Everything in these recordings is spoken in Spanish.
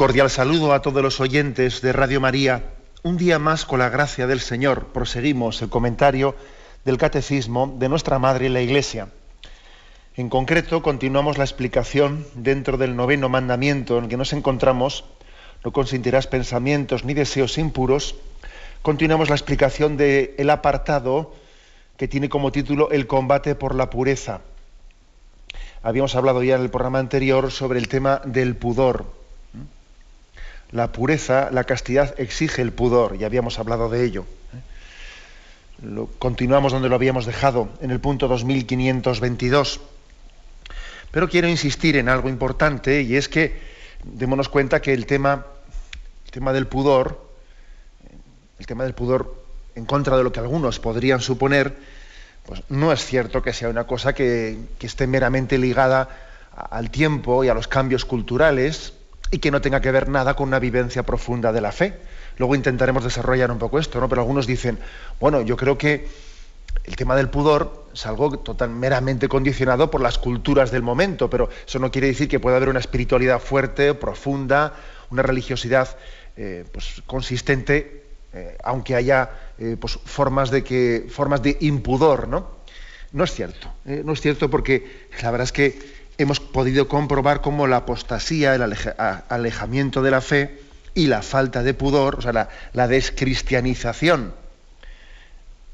Cordial saludo a todos los oyentes de Radio María. Un día más, con la gracia del Señor, proseguimos el comentario del Catecismo de nuestra Madre la Iglesia. En concreto, continuamos la explicación dentro del noveno mandamiento en el que nos encontramos, no consentirás pensamientos ni deseos impuros. Continuamos la explicación del apartado que tiene como título El combate por la pureza. Habíamos hablado ya en el programa anterior sobre el tema del pudor la pureza, la castidad exige el pudor, ya habíamos hablado de ello. ¿eh? continuamos donde lo habíamos dejado, en el punto 2522. Pero quiero insistir en algo importante y es que démonos cuenta que el tema, el tema del pudor, el tema del pudor en contra de lo que algunos podrían suponer, pues no es cierto que sea una cosa que, que esté meramente ligada al tiempo y a los cambios culturales, y que no tenga que ver nada con una vivencia profunda de la fe. Luego intentaremos desarrollar un poco esto, ¿no? Pero algunos dicen, bueno, yo creo que el tema del pudor es algo total, meramente condicionado por las culturas del momento, pero eso no quiere decir que pueda haber una espiritualidad fuerte, profunda, una religiosidad eh, pues, consistente, eh, aunque haya eh, pues, formas, de que, formas de impudor, ¿no? No es cierto, no es cierto porque la verdad es que hemos podido comprobar cómo la apostasía, el alejamiento de la fe y la falta de pudor, o sea, la, descristianización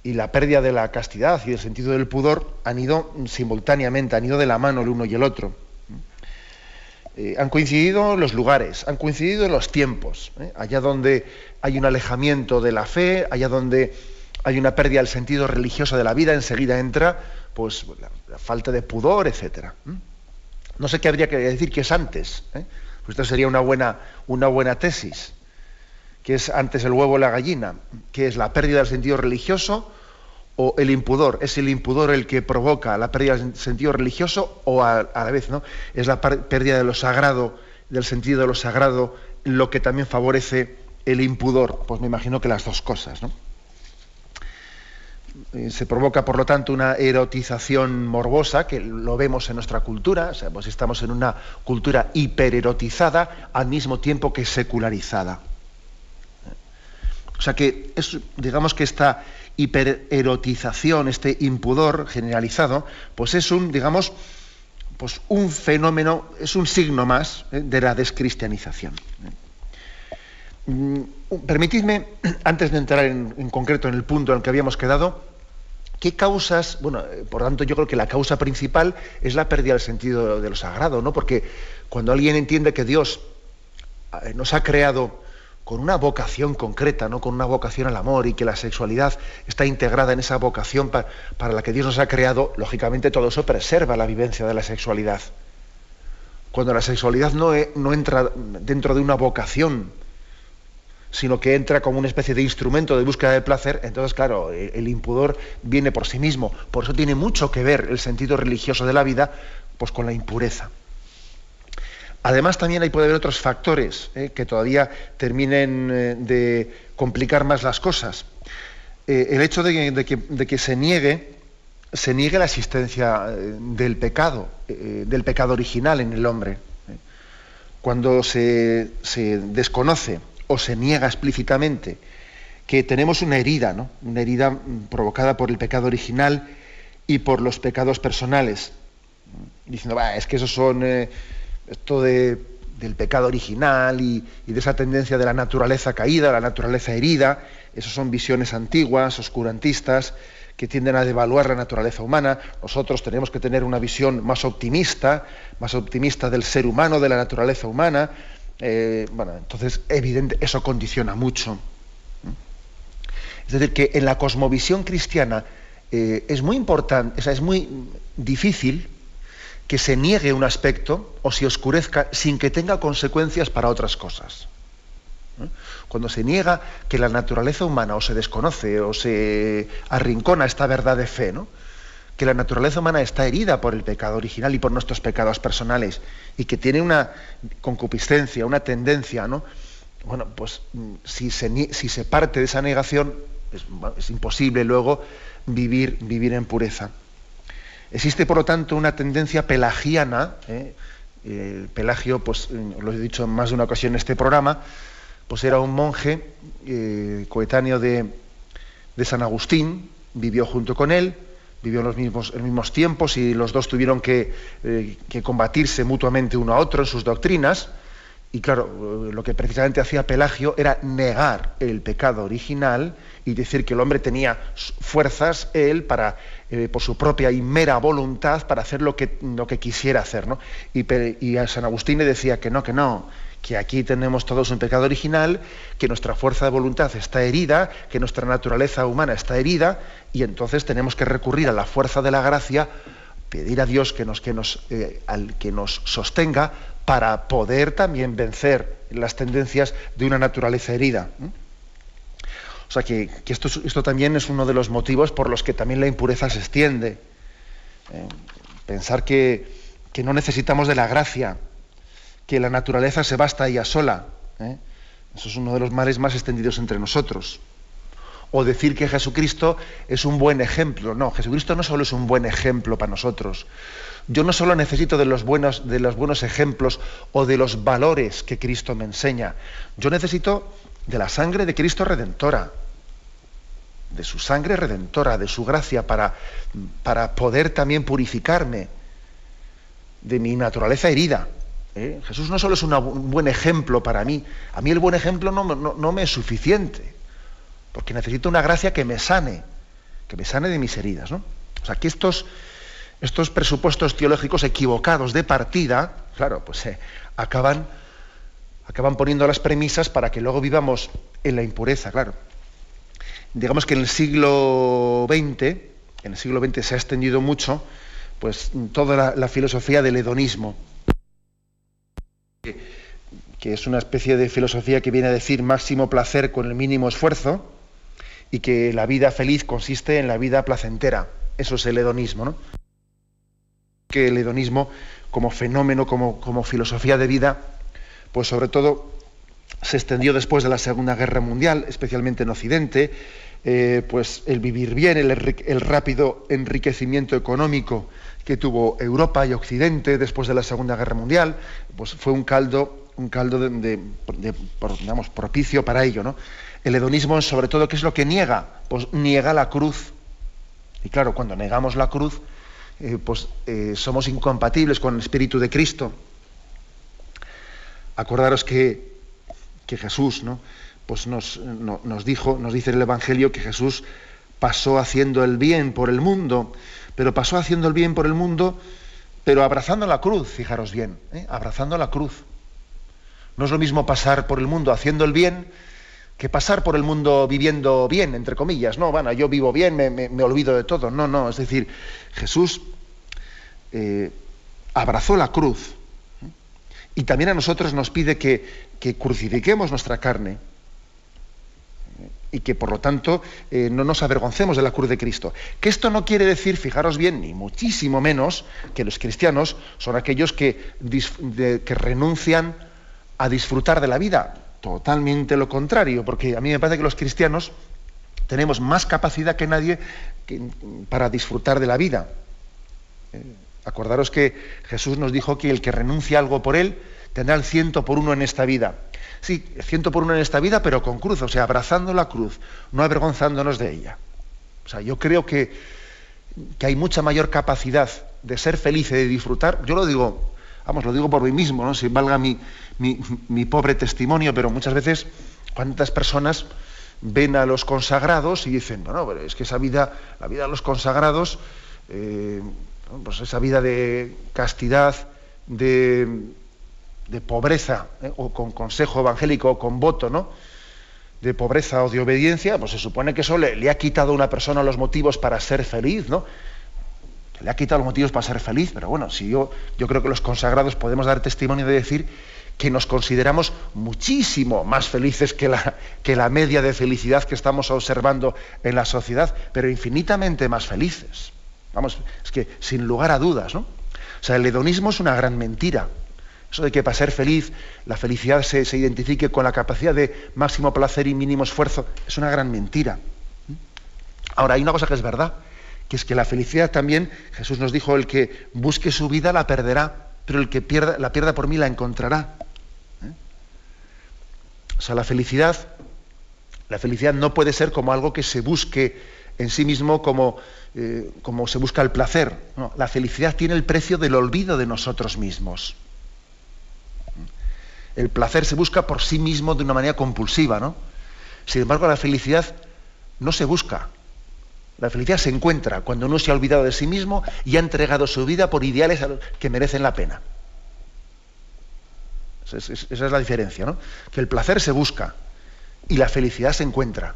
y la pérdida de la castidad y del sentido del pudor han ido simultáneamente, han ido de la mano el uno y el otro. Eh, han coincidido los lugares, han coincidido los tiempos. ¿eh? Allá donde hay un alejamiento de la fe, allá donde hay una pérdida del sentido religioso de la vida, enseguida entra pues, la, falta de pudor, etcétera. No sé qué habría que decir que es antes. ¿eh? Pues esto sería una buena, una buena tesis. ¿Qué es antes el huevo o la gallina? ¿Qué es la pérdida del sentido religioso o el impudor? ¿Es el impudor el que provoca la pérdida del sentido religioso o a, a la vez no? es la pérdida de lo sagrado, del sentido de lo sagrado, lo que también favorece el impudor? Pues me imagino que las dos cosas, ¿no? Eh, se provoca, por lo tanto, una erotización morbosa, que lo vemos en nuestra cultura, o sea, pues estamos en una cultura hipererotizada al mismo tiempo que secularizada. O sea que digamos que esta hipererotización, este impudor generalizado, pues es un, digamos, pues un fenómeno, es un signo más ¿eh? de la descristianización. Mm, permitidme, antes de entrar en, concreto en el punto en el que habíamos quedado, ¿qué causas? Bueno, eh, por tanto, yo creo que la causa principal es la pérdida del sentido de lo sagrado, ¿no? Porque cuando alguien entiende que Dios eh, nos ha creado con una vocación concreta, ¿no? con una vocación al amor y que la sexualidad está integrada en esa vocación para la que Dios nos ha creado, lógicamente todo eso preserva la vivencia de la sexualidad. Cuando la sexualidad no, e, no entra dentro de una vocación, sino que entra como una especie de instrumento de búsqueda de placer, entonces, claro, el impudor viene por sí mismo. Por eso tiene mucho que ver el sentido religioso de la vida pues, con la impureza. Además, también hay puede haber otros factores eh, que todavía terminen eh, de complicar más las cosas. Eh, el hecho de que, se niegue se niegue la existencia del pecado, del pecado original en el hombre. Cuando se, se desconoce o se niega explícitamente que tenemos una herida, ¿no? una herida provocada por el pecado original y por los pecados personales. Diciendo, es que esos son eh, esto de, del pecado original y, de esa tendencia de la naturaleza caída, la naturaleza herida, esas son visiones antiguas, oscurantistas, que tienden a devaluar la naturaleza humana. Nosotros tenemos que tener una visión más optimista, más optimista del ser humano, de la naturaleza humana, eh, bueno, entonces, evidente, eso condiciona mucho. Es decir, que en la cosmovisión cristiana eh, es muy importante, o sea, es muy difícil que se niegue un aspecto o se oscurezca sin que tenga consecuencias para otras cosas. ¿Eh? Cuando se niega que la naturaleza humana o se desconoce o se arrincona esta verdad de fe, ¿no? Que la naturaleza humana está herida por el pecado original y por nuestros pecados personales y que tiene una concupiscencia, una tendencia, ¿no? Bueno, pues mm, si se, parte de esa negación, es, imposible luego vivir, vivir en pureza. Existe, por lo tanto, una tendencia pelagiana, ¿eh? Pelagio, pues mm, lo he dicho en más de una ocasión en este programa, pues era un monje eh, coetáneo de San Agustín, vivió junto con él, vivió los mismos, mismos tiempos y los dos tuvieron que, eh, que, combatirse mutuamente uno a otro en sus doctrinas. Y claro, lo que precisamente hacía Pelagio era negar el pecado original y decir que el hombre tenía fuerzas, él, para, eh, por su propia y mera voluntad, para hacer lo que, lo que quisiera hacer. ¿no? Y, y a San Agustín le decía que no, que no, que aquí tenemos todos un pecado original, que nuestra fuerza de voluntad está herida, que nuestra naturaleza humana está herida, y entonces tenemos que recurrir a la fuerza de la gracia, pedir a Dios que nos, que nos, eh, que nos sostenga para poder también vencer las tendencias de una naturaleza herida. O sea que, esto, esto, también es uno de los motivos por los que también la impureza se extiende. ¿eh? Pensar que, que no necesitamos de la gracia, que la naturaleza se basta ella sola. ¿eh? Eso es uno de los males más extendidos entre nosotros. O decir que Jesucristo es un buen ejemplo. No, Jesucristo no solo es un buen ejemplo para nosotros. Yo no solo necesito de los buenos, de los buenos ejemplos o de los valores que Cristo me enseña. Yo necesito de la sangre de Cristo redentora, de su sangre redentora, de su gracia para, para poder también purificarme de mi naturaleza herida. ¿Eh? Jesús no solo es un buen ejemplo para mí, a mí el buen ejemplo no, me es suficiente, porque necesito una gracia que me sane, que me sane de mis heridas. ¿no? O sea, que estos, estos presupuestos teológicos equivocados de partida, claro, pues eh, acaban, acaban poniendo las premisas para que luego vivamos en la impureza, claro. Digamos que en el siglo XX, en el siglo XX se ha extendido mucho, pues toda la filosofía del hedonismo que es una especie de filosofía que viene a decir máximo placer con el mínimo esfuerzo y que la vida feliz consiste en la vida placentera. Eso es el hedonismo, ¿no? Que el hedonismo como fenómeno, como, como filosofía de vida, pues sobre todo se extendió después de la Segunda Guerra Mundial, especialmente en Occidente, eh, pues el vivir bien, el, el, rápido enriquecimiento económico que tuvo Europa y Occidente después de la Segunda Guerra Mundial, pues fue un caldo, un caldo de, digamos, propicio para ello. ¿no? El hedonismo, sobre todo, ¿qué es lo que niega? Pues niega la cruz. Y claro, cuando negamos la cruz, eh, pues eh, somos incompatibles con el Espíritu de Cristo. Acordaros que, que Jesús, ¿no? Pues nos, nos dijo, nos dice el Evangelio que Jesús pasó haciendo el bien por el mundo pero pasó haciendo el bien por el mundo, pero abrazando la cruz, fijaros bien, ¿eh? abrazando la cruz. No es lo mismo pasar por el mundo haciendo el bien que pasar por el mundo viviendo bien, entre comillas. No, bueno, yo vivo bien, me, olvido de todo. No, no, es decir, Jesús eh, abrazó la cruz ¿eh? y también a nosotros nos pide que, que crucifiquemos nuestra carne y que por lo tanto eh, no nos avergoncemos de la cruz de Cristo. Que esto no quiere decir, fijaros bien, ni muchísimo menos, que los cristianos son aquellos que, renuncian a disfrutar de la vida. Totalmente lo contrario, porque a mí me parece que los cristianos tenemos más capacidad que nadie para disfrutar de la vida. Eh, acordaros que Jesús nos dijo que el que renuncia algo por él tendrá el ciento por uno en esta vida. Sí, ciento por uno en esta vida, pero con cruz, o sea, abrazando la cruz, no avergonzándonos de ella. O sea, yo creo que, que hay mucha mayor capacidad de ser feliz y de disfrutar. Yo lo digo, vamos, lo digo por mí mismo, ¿no? Si valga mi, mi, pobre testimonio, pero muchas veces, ¿cuántas personas ven a los consagrados y dicen, no, no, pero es que esa vida, la vida de los consagrados, eh, pues esa vida de castidad, de de pobreza, ¿eh? o con consejo evangélico o con voto, ¿no? de pobreza o de obediencia, pues se supone que eso le, ha quitado a una persona los motivos para ser feliz, ¿no? le ha quitado los motivos para ser feliz, pero bueno, si yo, yo creo que los consagrados podemos dar testimonio de decir que nos consideramos muchísimo más felices que la, que la media de felicidad que estamos observando en la sociedad, pero infinitamente más felices. Vamos, es que sin lugar a dudas, ¿no? O sea, el hedonismo es una gran mentira. Eso de que para ser feliz la felicidad se, se identifique con la capacidad de máximo placer y mínimo esfuerzo, es una gran mentira. Ahora, hay una cosa que es verdad, que es que la felicidad también, Jesús nos dijo, el que busque su vida la perderá, pero el que pierda, la pierda por mí la encontrará. O sea, la felicidad, la felicidad no puede ser como algo que se busque en sí mismo como, eh, como se busca el placer. la felicidad tiene el precio del olvido de nosotros mismos. El placer se busca por sí mismo de una manera compulsiva, ¿no? Sin embargo, la felicidad no se busca, la felicidad se encuentra cuando uno se ha olvidado de sí mismo y ha entregado su vida por ideales que merecen la pena. Esa es, la diferencia, ¿no? Que el placer se busca y la felicidad se encuentra.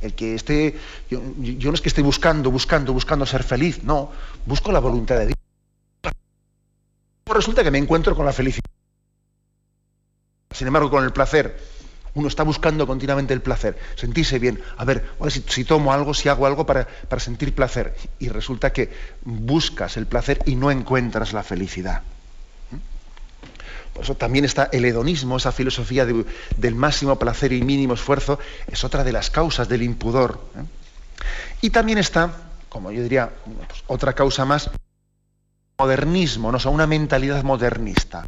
El que esté, yo, no es que esté buscando, buscando, buscando ser feliz, no, busco la voluntad de Dios. Resulta que me encuentro con la felicidad. Sin embargo, con el placer uno está buscando continuamente el placer, sentirse bien. A ver, si, tomo algo, si hago algo para, sentir placer. Y resulta que buscas el placer y no encuentras la felicidad. Por eso también está el hedonismo, esa filosofía del máximo placer y mínimo esfuerzo, es otra de las causas del impudor. ¿eh? Y también está, como yo diría, pues, otra causa más, modernismo, ¿no? o una mentalidad modernista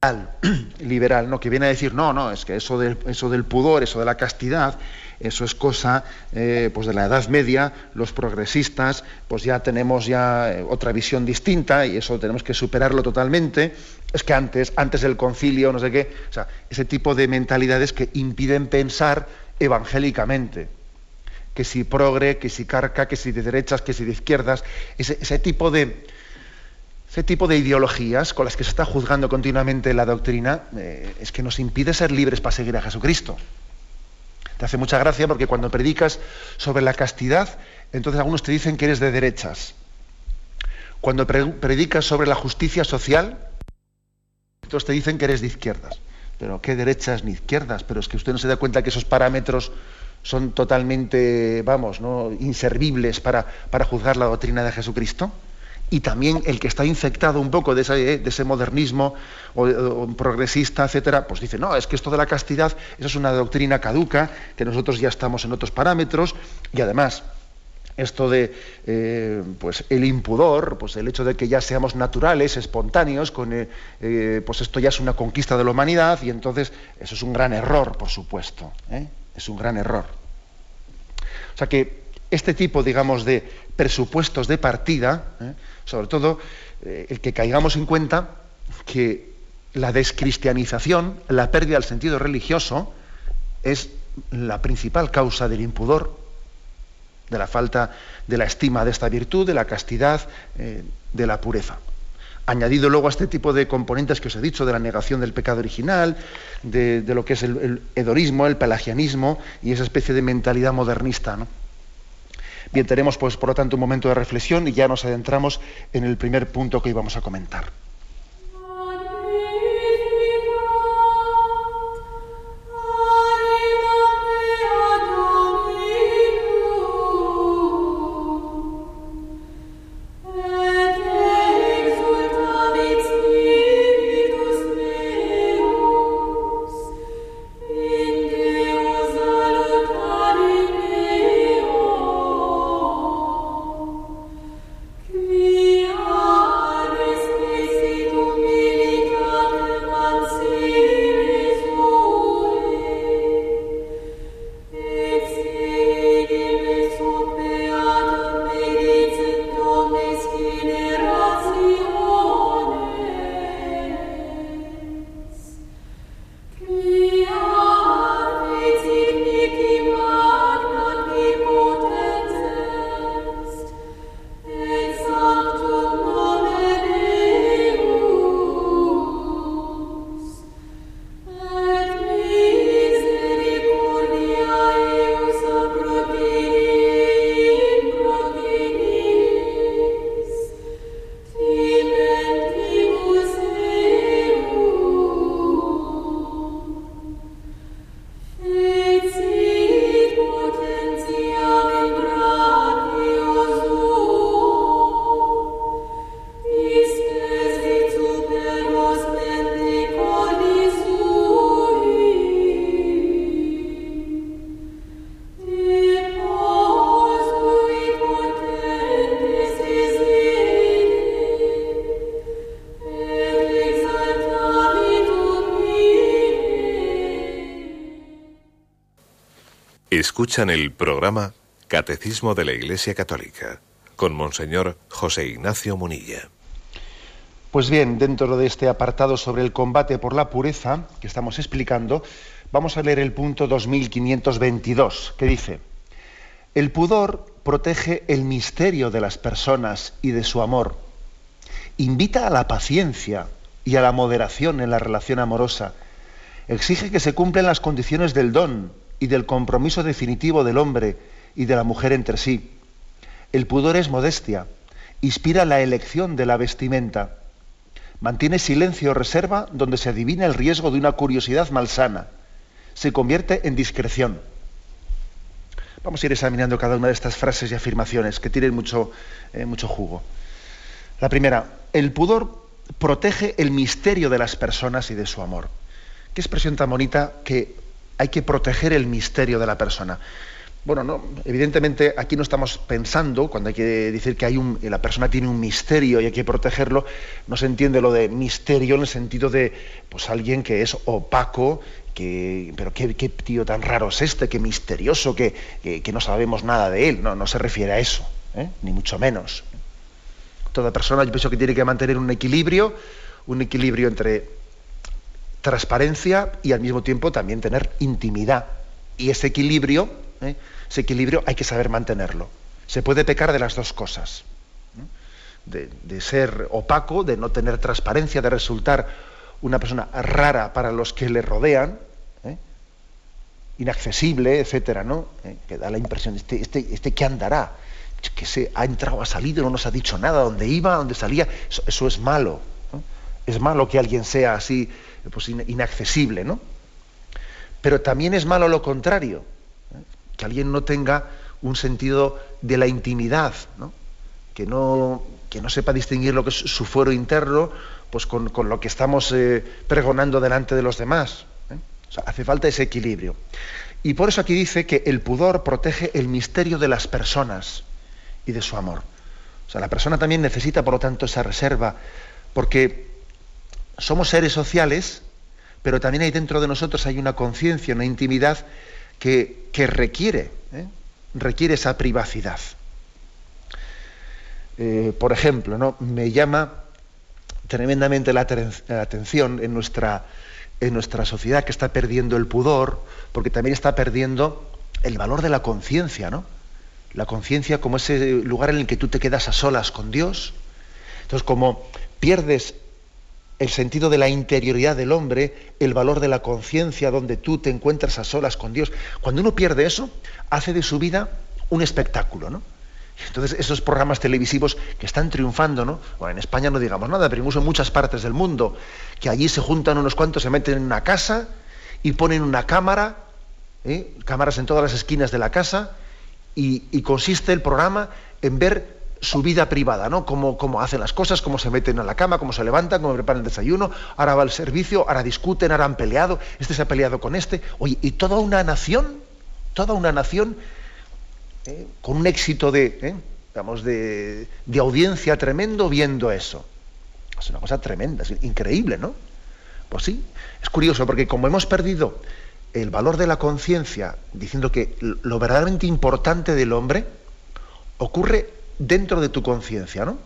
liberal, ¿no? que viene a decir, no, no, es que eso, eso del pudor, eso de la castidad, eso es cosa eh, pues de la Edad Media, los progresistas, pues ya tenemos ya eh, otra visión distinta y eso tenemos que superarlo totalmente. Es que antes, antes del concilio, no sé qué, o sea, ese tipo de mentalidades que impiden pensar evangélicamente. Que si progre, que si carca, que si de derechas, que si de izquierdas, ese tipo de, ese tipo de ideologías con las que se está juzgando continuamente la doctrina eh, es que nos impide ser libres para seguir a Jesucristo. Te hace mucha gracia porque cuando predicas sobre la castidad, entonces algunos te dicen que eres de derechas. Cuando predicas sobre la justicia social, entonces te dicen que eres de izquierdas. Pero qué derechas ni izquierdas, pero es que usted no se da cuenta que esos parámetros son totalmente, vamos, inservibles para, para juzgar la doctrina de Jesucristo. Y también el que está infectado un poco de ese, modernismo o, progresista, etcétera, pues dice, no, es que esto de la castidad, eso es una doctrina caduca, que nosotros ya estamos en otros parámetros, y además, esto de eh, pues el impudor, pues el hecho de que ya seamos naturales, espontáneos, con, eh, eh, pues esto ya es una conquista de la humanidad, y entonces eso es un gran error, por supuesto, es un gran error. O sea que este tipo, digamos, de presupuestos de partida, sobre todo eh, el que caigamos en cuenta que la descristianización, la pérdida del sentido religioso, es la principal causa del impudor, de la falta de la estima de esta virtud, de la castidad, eh, de la pureza. Añadido luego a este tipo de componentes que os he dicho, de la negación del pecado original, de, lo que es el, el, el pelagianismo y esa especie de mentalidad modernista. Bien, tenemos pues por lo tanto un momento de reflexión y ya nos adentramos en el primer punto que íbamos a comentar. Escuchan el programa Catecismo de la Iglesia Católica con Monseñor José Ignacio Munilla. Pues bien, dentro de este apartado sobre el combate por la pureza que estamos explicando, vamos a leer el punto 2522, que dice, el pudor protege el misterio de las personas y de su amor, invita a la paciencia y a la moderación en la relación amorosa, exige que se cumplan las condiciones del don y del compromiso definitivo del hombre y de la mujer entre sí. El pudor es modestia, inspira la elección de la vestimenta, mantiene silencio o reserva donde se adivina el riesgo de una curiosidad malsana, se convierte en discreción. Vamos a ir examinando cada una de estas frases y afirmaciones que tienen mucho, eh, mucho jugo. La primera, el pudor protege el misterio de las personas y de su amor. Qué expresión tan bonita que hay que proteger el misterio de la persona. Bueno, no, evidentemente aquí no estamos pensando, cuando hay que decir que la persona tiene un misterio y hay que protegerlo, no se entiende lo de misterio en el sentido de pues alguien que es opaco, que, pero qué, tío tan raro es este, qué misterioso, que, que, no sabemos nada de él. No, no se refiere a eso, ¿eh? ni mucho menos. Toda persona yo pienso que tiene que mantener un equilibrio, un equilibrio entre transparencia y al mismo tiempo también tener intimidad. Y ese equilibrio, ¿eh? ese equilibrio hay que saber mantenerlo. Se puede pecar de las dos cosas. De, ser opaco, de no tener transparencia, de resultar una persona rara para los que le rodean, ¿eh? inaccesible, etcétera, ¿no? ¿Eh? que da la impresión, este, este, este que andará, que se ha entrado, ha salido, no nos ha dicho nada, dónde iba, dónde salía, eso, es malo. Es malo que alguien sea así pues, inaccesible, ¿no? Pero también es malo lo contrario, ¿eh? que alguien no tenga un sentido de la intimidad, ¿no? Que, no, que no sepa distinguir lo que es su fuero interno pues con, lo que estamos eh, pregonando delante de los demás. ¿eh? hace falta ese equilibrio. Y por eso aquí dice que el pudor protege el misterio de las personas y de su amor. O sea, la persona también necesita, por lo tanto, esa reserva, porque somos seres sociales, pero también hay dentro de nosotros hay una conciencia, una intimidad que, requiere, ¿eh? requiere esa privacidad. Eh, por ejemplo, ¿no? me llama tremendamente la, atención en nuestra, en nuestra sociedad que está perdiendo el pudor, porque también está perdiendo el valor de la conciencia, ¿no? La conciencia como ese lugar en el que tú te quedas a solas con Dios. Entonces, como pierdes el sentido de la interioridad del hombre, el valor de la conciencia, donde tú te encuentras a solas con Dios. Cuando uno pierde eso, hace de su vida un espectáculo, ¿no? Entonces, esos programas televisivos que están triunfando, ¿no? Bueno, en España no digamos nada, pero incluso en muchas partes del mundo, que allí se juntan unos cuantos, se meten en una casa y ponen una cámara, ¿eh? cámaras en todas las esquinas de la casa, y, y consiste el programa en ver su vida privada, ¿no? Cómo, cómo, hacen las cosas, cómo se meten a la cama, cómo se levantan, cómo preparan el desayuno, ahora va al servicio, ahora discuten, ahora han peleado, este se ha peleado con este. Oye, y toda una nación, toda una nación ¿eh? con un éxito de, ¿eh? digamos, de, de, audiencia tremendo viendo eso. Es una cosa tremenda, es increíble, ¿no? Pues sí, es curioso, porque como hemos perdido el valor de la conciencia, diciendo que lo verdaderamente importante del hombre ocurre dentro de tu conciencia, ¿no?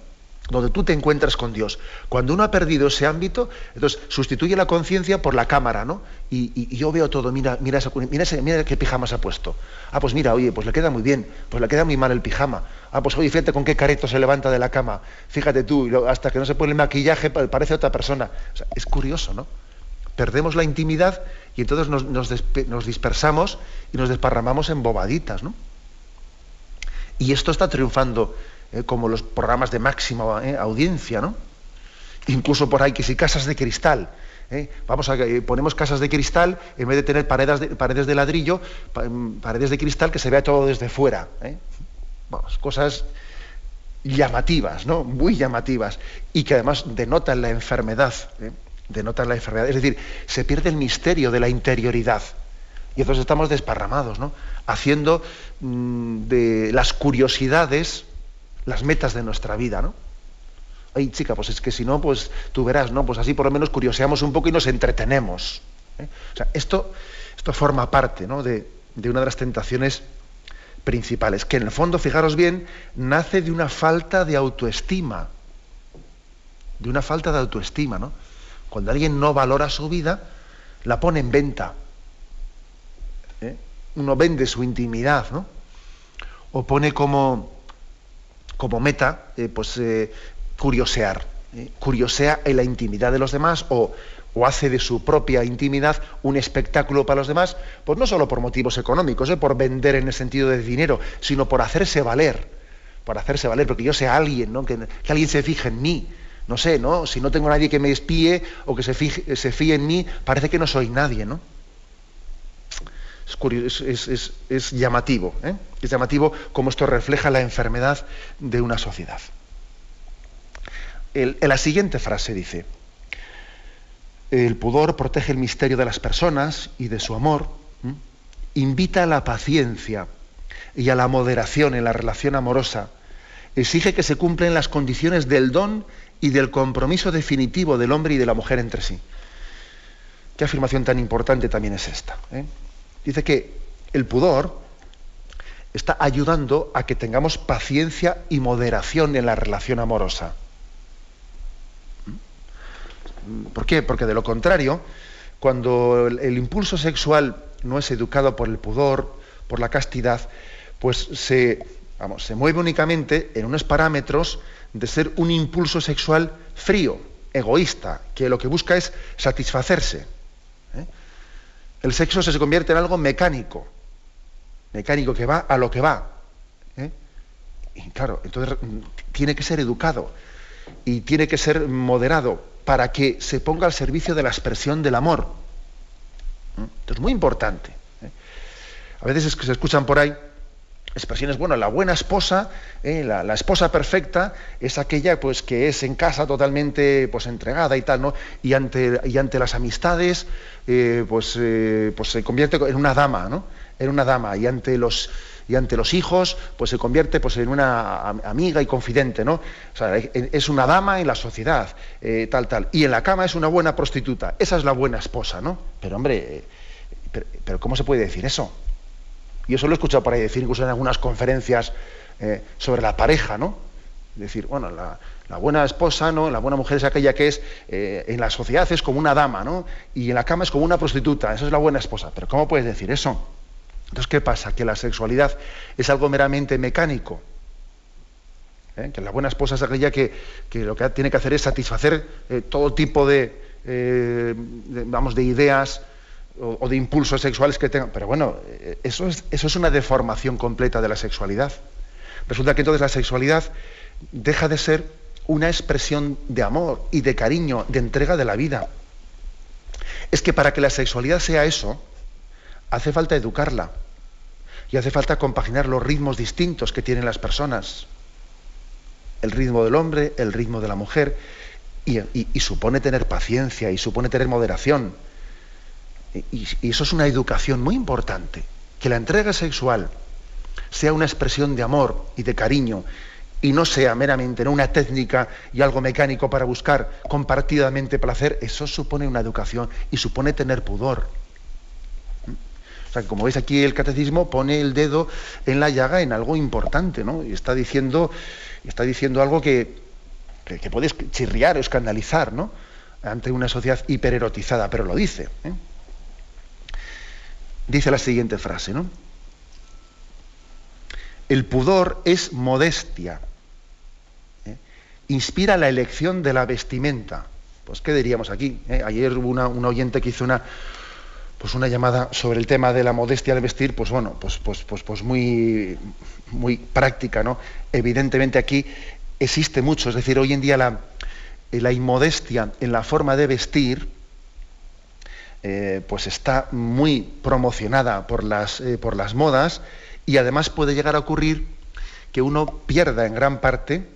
Donde tú te encuentras con Dios. Cuando uno ha perdido ese ámbito, entonces sustituye la conciencia por la cámara, ¿no? Y, yo veo todo, mira, mira, mira, mira qué pijama se ha puesto. Ah, pues mira, oye, pues le queda muy bien, pues le queda muy mal el pijama. Ah, pues oye, fíjate con qué careto se levanta de la cama. Fíjate tú, hasta que no se pone el maquillaje parece otra persona. es curioso, ¿no? Perdemos la intimidad y entonces nos dispersamos y nos desparramamos en bobaditas, ¿no? Y esto está triunfando eh, como los programas de máxima eh, audiencia, ¿no? Incluso por ahí que si casas de cristal. ¿eh? Vamos a ponemos casas de cristal en vez de tener paredes de, paredes de ladrillo, mm, paredes de cristal que se vea todo desde fuera. Vamos, cosas llamativas, ¿no? Muy llamativas y que además denotan la enfermedad, denotan la enfermedad. Es decir, se pierde el misterio de la interioridad. Y entonces estamos desparramados, ¿no? Haciendo mm, de las curiosidades las metas de nuestra vida, ¿no? Ay, chica, pues es que si no, pues tú verás, ¿no? Pues así por lo menos curioseamos un poco y nos entretenemos. ¿eh? O sea, esto, esto forma parte, ¿no? De, de una de las tentaciones principales, que en el fondo, fijaros bien, nace de una falta de autoestima, de una falta de autoestima, ¿no? Cuando alguien no valora su vida, la pone en venta. ¿Eh? Uno vende su intimidad, ¿no? O pone como, como meta, eh, pues, eh, curiosear. Curiosea en la intimidad de los demás o, o hace de su propia intimidad un espectáculo para los demás, pues no solo por motivos económicos, ¿eh? por vender en el sentido de dinero, sino por hacerse valer, por hacerse valer, porque yo sea alguien, ¿no? que, alguien se fije en mí, no sé, ¿no? Si no tengo nadie que me espíe o que se, fije, se fíe en mí, parece que no soy nadie, ¿no? Es, llamativo, ¿eh? es llamativo cómo esto refleja la enfermedad de una sociedad. en la siguiente frase dice, el pudor protege el misterio de las personas y de su amor, invita a la paciencia y a la moderación en la relación amorosa, exige que se cumplen las condiciones del don y del compromiso definitivo del hombre y de la mujer entre sí. Qué afirmación tan importante también es esta. ¿eh? Dice que el pudor está ayudando a que tengamos paciencia y moderación en la relación amorosa. ¿Por qué? Porque de lo contrario, cuando el, impulso sexual no es educado por el pudor, por la castidad, pues se, vamos, se mueve únicamente en unos parámetros de ser un impulso sexual frío, egoísta, que lo que busca es satisfacerse. ¿Eh? El sexo se convierte en algo mecánico, mecánico que va a lo que va. ¿eh? Y claro, entonces mm, tiene que ser educado y tiene que ser moderado para que se ponga al servicio de la expresión del amor. ¿Mm? Esto es muy importante. ¿eh? A veces se escuchan por ahí expresiones, bueno, la buena esposa, ¿eh? la, esposa perfecta, es aquella pues, que es en casa totalmente pues, entregada y tal, ¿no? Y ante, y ante las amistades, eh, pues, pues se convierte en una dama, ¿no? En una dama. Y ante los y ante los hijos pues se convierte pues en una amiga y confidente, ¿no? O sea, es una dama en la sociedad, eh, tal, tal. Y en la cama es una buena prostituta. Esa es la buena esposa, ¿no? Pero hombre, eh, pero, ¿cómo se puede decir eso? Yo eso lo he escuchado por ahí decir incluso en algunas conferencias eh, sobre la pareja, ¿no? Decir, bueno, la, buena esposa, ¿no? La buena mujer es aquella que es, en la sociedad es como una dama, ¿no? Y en la cama es como una prostituta, esa es la buena esposa. Pero ¿cómo puedes decir eso? Entonces, ¿qué pasa? Que la sexualidad es algo meramente mecánico. ¿eh? Que la buena esposa es aquella que, lo que tiene que hacer es satisfacer eh, todo tipo eh, de, vamos, de ideas o, de impulsos sexuales que tengan. Pero bueno, eso es, eso es una deformación completa de la sexualidad. Resulta que entonces la sexualidad deja de ser una expresión de amor y de cariño, de entrega de la vida. Es que para que la sexualidad sea eso, hace falta educarla y hace falta compaginar los ritmos distintos que tienen las personas. El ritmo del hombre, el ritmo de la mujer, y, supone tener paciencia y supone tener moderación. Y, eso es una educación muy importante. Que la entrega sexual sea una expresión de amor y de cariño y no sea meramente una técnica y algo mecánico para buscar compartidamente placer, eso supone una educación y supone tener pudor. O sea, como veis aquí el catecismo pone el dedo en la llaga en algo importante, ¿no? Y está diciendo, está diciendo algo que, que, puede chirriar o escandalizar, ¿no? Ante una sociedad hipererotizada, pero lo dice. ¿eh? Dice la siguiente frase, ¿no? El pudor es modestia. ¿eh? Inspira la elección de la vestimenta. Pues, ¿qué diríamos aquí? ¿Eh? Ayer hubo una, un oyente que hizo una, pues una llamada sobre el tema de la modestia al vestir, pues bueno, pues, pues, pues, pues muy, muy práctica, ¿no? Evidentemente aquí existe mucho, es decir, hoy en día la, la inmodestia en la forma de vestir, eh, pues está muy promocionada por las, eh, por las modas y además puede llegar a ocurrir que uno pierda en gran parte,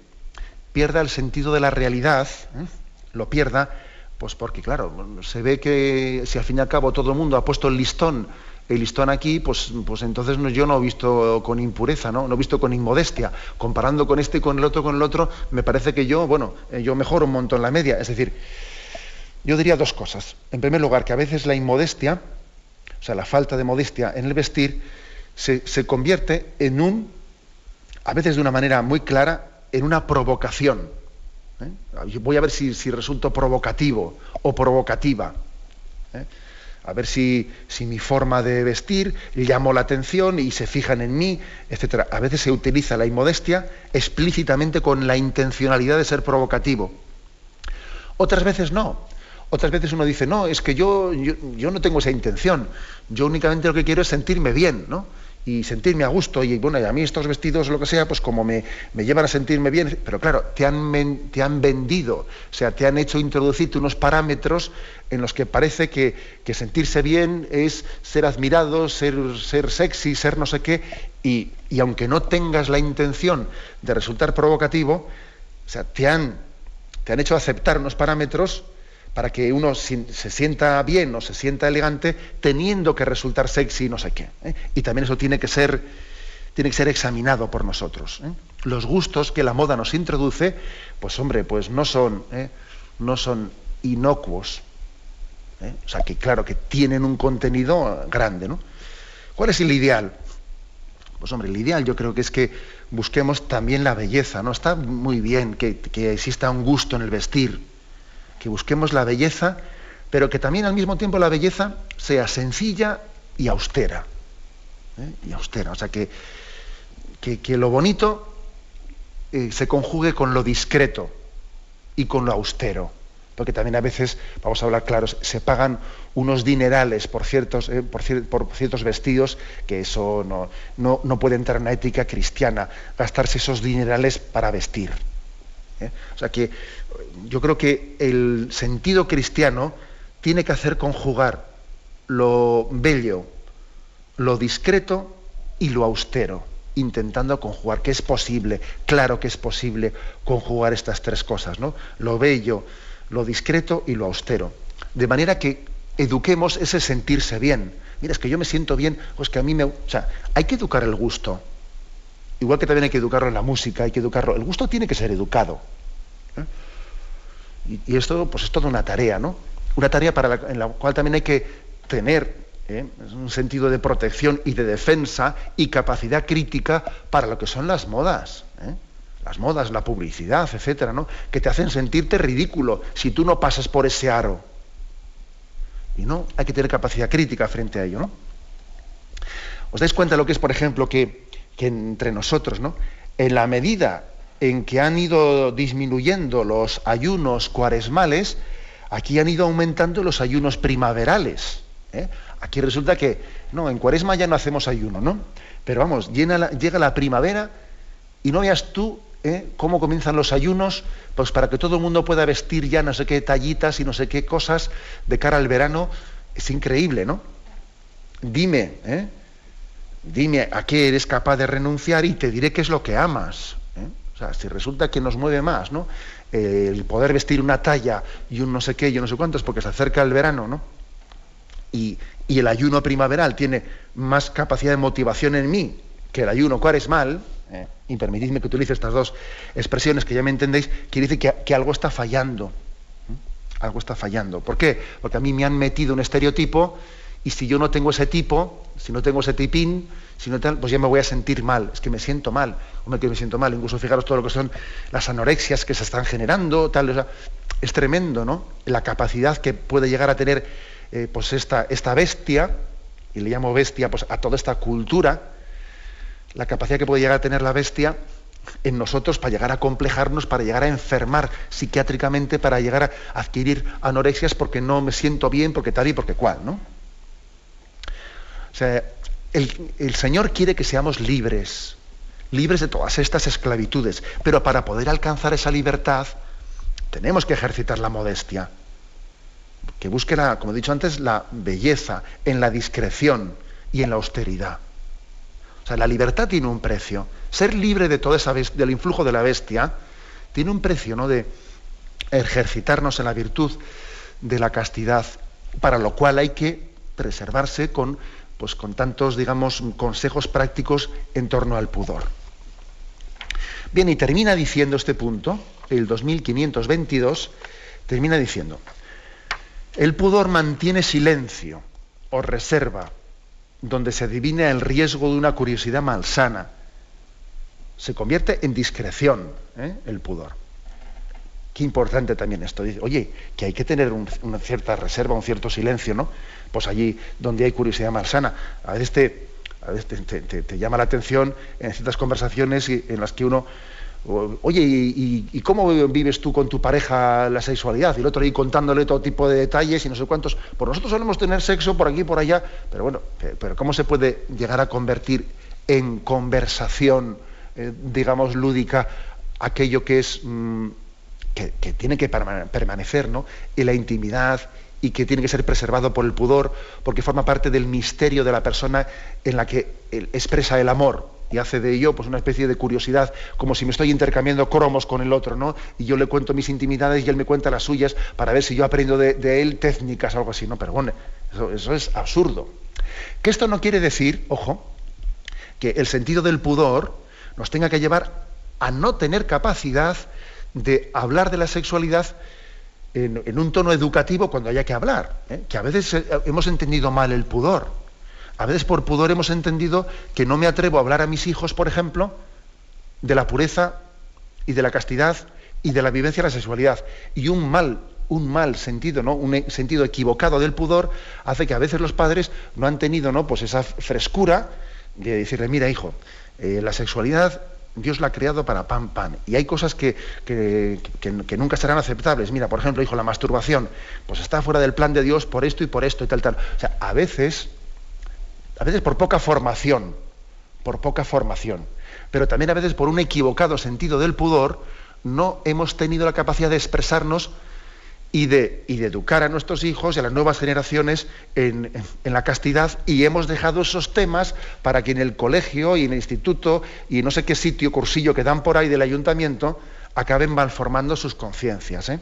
pierda el sentido de la realidad, ¿eh? lo pierda pues porque, claro, se ve que si al fin y al cabo todo el mundo ha puesto el listón, el listón aquí, pues, pues entonces yo no he visto con impureza, ¿no? No he visto con inmodestia. Comparando con este con el otro, con el otro, me parece que yo, bueno, yo mejoro un montón la media. Es decir, yo diría dos cosas. En primer lugar, que a veces la inmodestia o sea, la falta de modestia en el vestir, se, convierte en un, a veces de una manera muy clara, en una provocación. ¿eh? Voy a ver si, resulto provocativo o provocativa. ¿eh? A ver si, si, mi forma de vestir llamo la atención y se fijan en mí, etc. A veces se utiliza la inmodestia explícitamente con la intencionalidad de ser provocativo. Otras veces no. Otras veces uno dice, no, es que yo, yo, no tengo esa intención. Yo únicamente lo que quiero es sentirme bien, ¿no? Y sentirme a gusto. Y bueno, y a mí estos vestidos, lo que sea, pues como me, llevan a sentirme bien. Pero claro, te han, te han vendido, o sea, te han hecho introducirte unos parámetros en los que parece que, sentirse bien es ser admirado, ser, ser sexy, ser no sé qué. Y, y aunque no tengas la intención de resultar provocativo, o sea, te han, te han hecho aceptar unos parámetros para que uno se sienta bien o se sienta elegante, teniendo que resultar sexy y no sé qué. ¿eh? Y también eso tiene que ser, tiene que ser examinado por nosotros. ¿eh? Los gustos que la moda nos introduce, pues hombre, pues no son, ¿eh? no son inocuos. O sea, que claro, que tienen un contenido grande. ¿no? ¿Cuál es el ideal? Pues hombre, el ideal yo creo que es que busquemos también la belleza, ¿no? Está muy bien que, que exista un gusto en el vestir, que busquemos la belleza, pero que también al mismo tiempo la belleza sea sencilla y austera. ¿eh? Y austera. O sea, que, que, lo bonito eh, se conjugue con lo discreto y con lo austero. Porque también a veces, vamos a hablar claros, se pagan unos dinerales por ciertos, eh, por, ciertos vestidos, que eso no, no, no puede entrar en la ética cristiana, gastarse esos dinerales para vestir. O sea que yo creo que el sentido cristiano tiene que hacer conjugar lo bello, lo discreto y lo austero, intentando conjugar, que es posible, claro que es posible conjugar estas tres cosas, ¿no? Lo bello, lo discreto y lo austero. De manera que eduquemos ese sentirse bien. Mira, es que yo me siento bien, pues que a mí me... O sea, hay que educar el gusto. Igual que también hay que educarlo en la música, hay que educarlo. El gusto tiene que ser educado. ¿eh? Y, esto, pues es toda una tarea, ¿no? Una tarea para en la cual también hay que tener ¿eh? un sentido de protección y de defensa y capacidad crítica para lo que son las modas. ¿eh? Las modas, la publicidad, etcétera, ¿no? Que te hacen sentirte ridículo si tú no pasas por ese aro. Y no, hay que tener capacidad crítica frente a ello, ¿no? ¿Os dais cuenta lo que es, por ejemplo, que que entre nosotros, ¿no? En la medida en que han ido disminuyendo los ayunos cuaresmales, aquí han ido aumentando los ayunos primaverales. ¿eh? Aquí resulta que, no, en cuaresma ya no hacemos ayuno, ¿no? Pero vamos, llega la primavera y no veas tú ¿eh? cómo comienzan los ayunos, pues para que todo el mundo pueda vestir ya no sé qué tallitas y no sé qué cosas de cara al verano, es increíble, ¿no? Dime, ¿eh? dime a qué eres capaz de renunciar y te diré qué es lo que amas. ¿Eh? O sea, si resulta que nos mueve más, ¿no? el poder vestir una talla y un no sé qué, yo no sé cuántos, porque se acerca el verano, ¿no? Y, el ayuno primaveral tiene más capacidad de motivación en mí que el ayuno cuaresmal, ¿eh? y permitidme que utilice estas dos expresiones que ya me entendéis, quiere decir que, algo está fallando. ¿eh? Algo está fallando. ¿Por qué? Porque a mí me han metido un estereotipo y si yo no tengo ese tipo, si no tengo ese tipín, si no pues ya me voy a sentir mal, es que me siento mal, hombre que me siento mal, incluso fijaros todo lo que son las anorexias que se están generando, tal, es tremendo, ¿no? La capacidad que puede llegar a tener eh, pues esta, esta bestia, y le llamo bestia pues, a toda esta cultura, la capacidad que puede llegar a tener la bestia en nosotros para llegar a complejarnos, para llegar a enfermar psiquiátricamente, para llegar a adquirir anorexias porque no me siento bien, porque tal y porque cual, ¿no? O sea, el, Señor quiere que seamos libres, libres de todas estas esclavitudes, pero para poder alcanzar esa libertad tenemos que ejercitar la modestia, que busque, como he dicho antes, la belleza en la discreción y en la austeridad. O sea, la libertad tiene un precio. Ser libre de todo esa del influjo de la bestia tiene un precio, ¿no? De ejercitarnos en la virtud de la castidad, para lo cual hay que preservarse con pues con tantos, digamos, consejos prácticos en torno al pudor. Bien, y termina diciendo este punto, el 2522, termina diciendo, el pudor mantiene silencio, o reserva, donde se adivina el riesgo de una curiosidad malsana, se convierte en discreción ¿eh? el pudor. Qué importante también esto. Oye, que hay que tener una cierta reserva, un cierto silencio, ¿no? Pues allí donde hay curiosidad malsana. A veces te, a veces te, llama la atención en ciertas conversaciones en las que uno, oye, ¿y, cómo vives tú con tu pareja la sexualidad? Y el otro ahí contándole todo tipo de detalles y no sé cuántos. Por pues nosotros solemos tener sexo por aquí y por allá, pero bueno, pero ¿cómo se puede llegar a convertir en conversación, eh, digamos, lúdica aquello que es... Mm, que, tiene que permanecer ¿no? en la intimidad y que tiene que ser preservado por el pudor, porque forma parte del misterio de la persona en la que expresa el amor y hace de ello pues, una especie de curiosidad, como si me estoy intercambiando cromos con el otro, ¿no? Y yo le cuento mis intimidades y él me cuenta las suyas para ver si yo aprendo de, él técnicas o algo así, ¿no? Pero bueno, eso es absurdo. Que esto no quiere decir, ojo, que el sentido del pudor nos tenga que llevar a no tener capacidad de hablar de la sexualidad en, un tono educativo cuando haya que hablar, ¿eh? que a veces eh, hemos entendido mal el pudor. A veces por pudor hemos entendido que no me atrevo a hablar a mis hijos, por ejemplo, de la pureza y de la castidad y de la vivencia de la sexualidad. Y un mal, un mal sentido, ¿no? Un sentido equivocado del pudor hace que a veces los padres no han tenido ¿no? Pues esa frescura de decirle, mira hijo, eh, la sexualidad Dios la ha creado para pan, pan. Y hay cosas que, nunca serán aceptables. Mira, por ejemplo, dijo la masturbación, pues está fuera del plan de Dios por esto y por esto y tal, tal. O sea, a veces, a veces por poca formación, por poca formación, pero también a veces por un equivocado sentido del pudor, no hemos tenido la capacidad de expresarnos y de, educar a nuestros hijos y a las nuevas generaciones en, la castidad y hemos dejado esos temas para que en el colegio y en el instituto y no sé qué sitio, cursillo que dan por ahí del ayuntamiento, acaben malformando sus conciencias. ¿eh?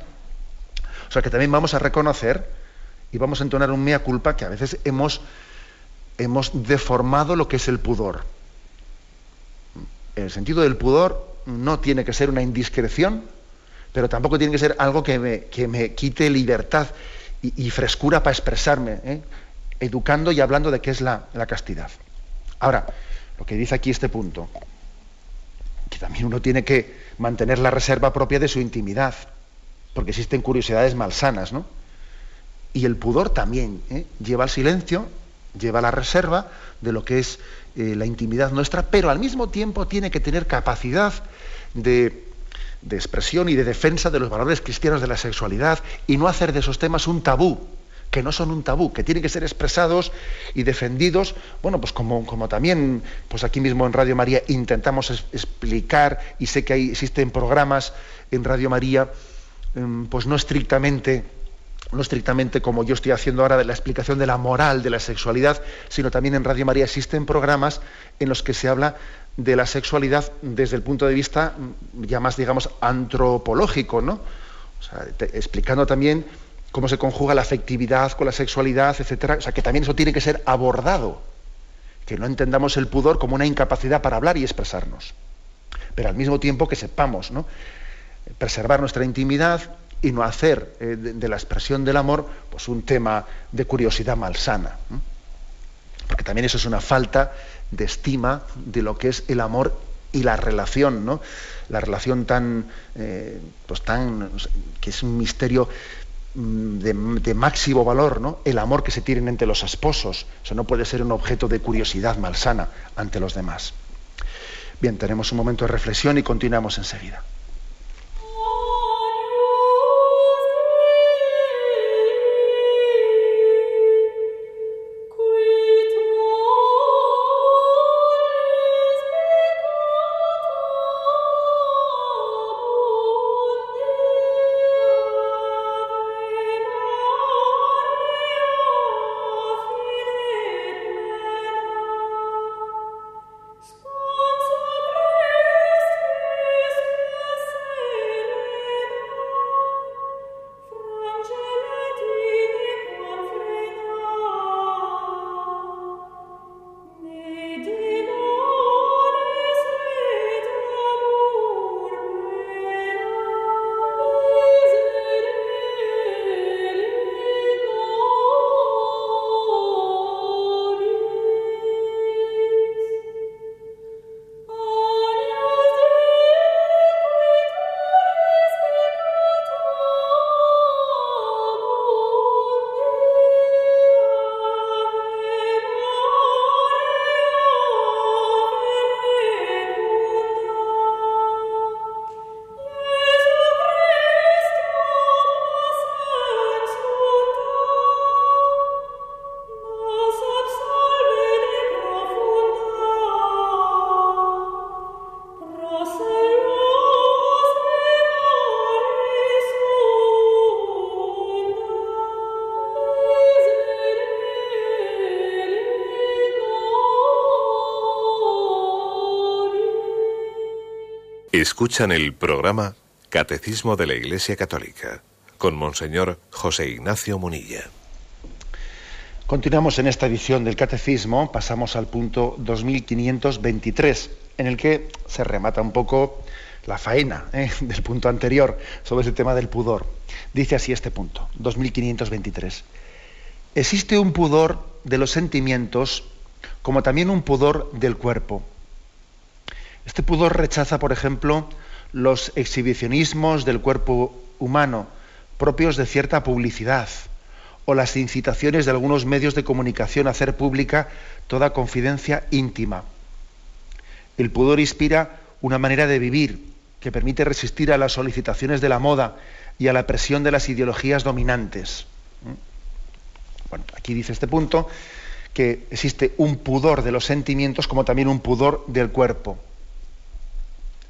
O sea que también vamos a reconocer y vamos a entonar un mea culpa que a veces hemos, hemos deformado lo que es el pudor. El sentido del pudor no tiene que ser una indiscreción, pero tampoco tiene que ser algo que me, quite libertad y, frescura para expresarme, ¿eh? educando y hablando de qué es la, castidad. Ahora, lo que dice aquí este punto, que también uno tiene que mantener la reserva propia de su intimidad, porque existen curiosidades malsanas, ¿no? Y el pudor también ¿eh? lleva al silencio, lleva a la reserva de lo que es eh, la intimidad nuestra, pero al mismo tiempo tiene que tener capacidad de de expresión y de defensa de los valores cristianos de la sexualidad y no hacer de esos temas un tabú, que no son un tabú, que tienen que ser expresados y defendidos, bueno, pues como, como también pues aquí mismo en Radio María intentamos explicar y sé que hay, existen programas en Radio María, em, pues no estrictamente no estrictamente como yo estoy haciendo ahora de la explicación de la moral de la sexualidad, sino también en Radio María existen programas en los que se habla de la sexualidad desde el punto de vista mm, ya más, digamos, antropológico, ¿no? explicando también cómo se conjuga la afectividad con la sexualidad, etcétera. O sea, que también eso tiene que ser abordado. Que no entendamos el pudor como una incapacidad para hablar y expresarnos. Pero al mismo tiempo que sepamos, ¿no? Preservar nuestra intimidad y no hacer eh, de, la expresión del amor pues un tema de curiosidad malsana. Porque también eso es una falta de estima de lo que es el amor y la relación, ¿no? La relación tan, eh, pues tan, que es un misterio mm, de, máximo valor, ¿no? El amor que se tienen entre los esposos. Eso no puede ser un objeto de curiosidad malsana ante los demás. Bien, tenemos un momento de reflexión y continuamos enseguida. Escuchan el programa Catecismo de la Iglesia Católica con Monseñor José Ignacio Munilla. Continuamos en esta edición del Catecismo, pasamos al punto 2523, en el que se remata un poco la faena ¿eh? del punto anterior sobre ese tema del pudor. Dice así este punto, 2523. Existe un pudor de los sentimientos como también un pudor del cuerpo este pudor rechaza, por ejemplo, los exhibicionismos del cuerpo humano propios de cierta publicidad o las incitaciones de algunos medios de comunicación a hacer pública toda confidencia íntima. El pudor inspira una manera de vivir que permite resistir a las solicitaciones de la moda y a la presión de las ideologías dominantes. ¿Mm? Bueno, aquí dice este punto que existe un pudor de los sentimientos como también un pudor del cuerpo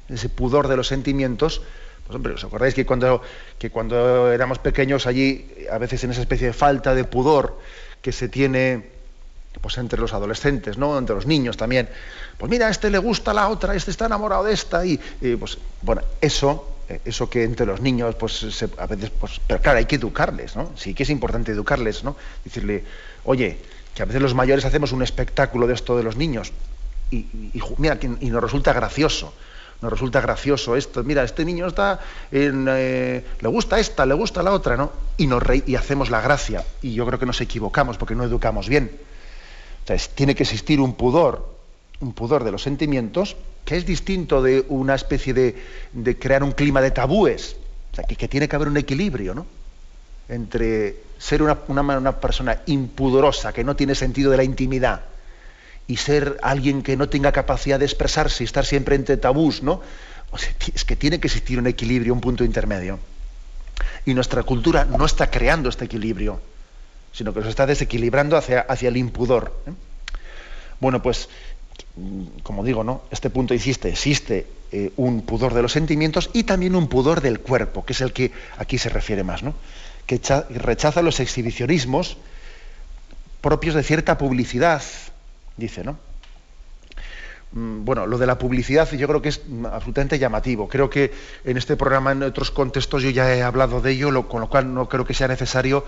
ese pudor de los sentimientos, pues hombre, ¿os acordáis que cuando, que cuando éramos pequeños allí, a veces en esa especie de falta de pudor que se tiene pues entre los adolescentes, ¿no? Entre los niños también. Pues mira, a este le gusta la otra, este está enamorado de esta, y, pues bueno, eso, eh, eso que entre los niños, pues a veces, pues, pero claro, hay que educarles, ¿no? Sí que es importante educarles, ¿no? Decirle, oye, que a veces los mayores hacemos un espectáculo de esto de los niños, y mira, y nos resulta gracioso nos resulta gracioso esto, mira, este niño está en, eh, le gusta esta, le gusta la otra, ¿no? Y nos y hacemos la gracia. Y yo creo que nos equivocamos porque no educamos bien. Tiene que existir un pudor, un pudor de los sentimientos, que es distinto de una especie de, crear un clima de tabúes. O sea, que, que, tiene que haber un equilibrio, ¿no? Entre ser una, una, una persona impudorosa, que no tiene sentido de la intimidad, y ser alguien que no tenga capacidad de expresarse y estar siempre entre tabús, ¿no? es que tiene que existir un equilibrio, un punto intermedio. Y nuestra cultura no está creando este equilibrio, sino que nos está desequilibrando hacia, hacia el impudor. ¿eh? Bueno, pues, como digo, ¿no? Este punto existe, existe eh, un pudor de los sentimientos y también un pudor del cuerpo, que es el que aquí se refiere más, ¿no? Que rechaza los exhibicionismos propios de cierta publicidad, dice, ¿no? Mm, bueno, lo de la publicidad yo creo que es absolutamente llamativo. Creo que en este programa, en otros contextos, yo ya he hablado de ello, con lo cual no creo que sea necesario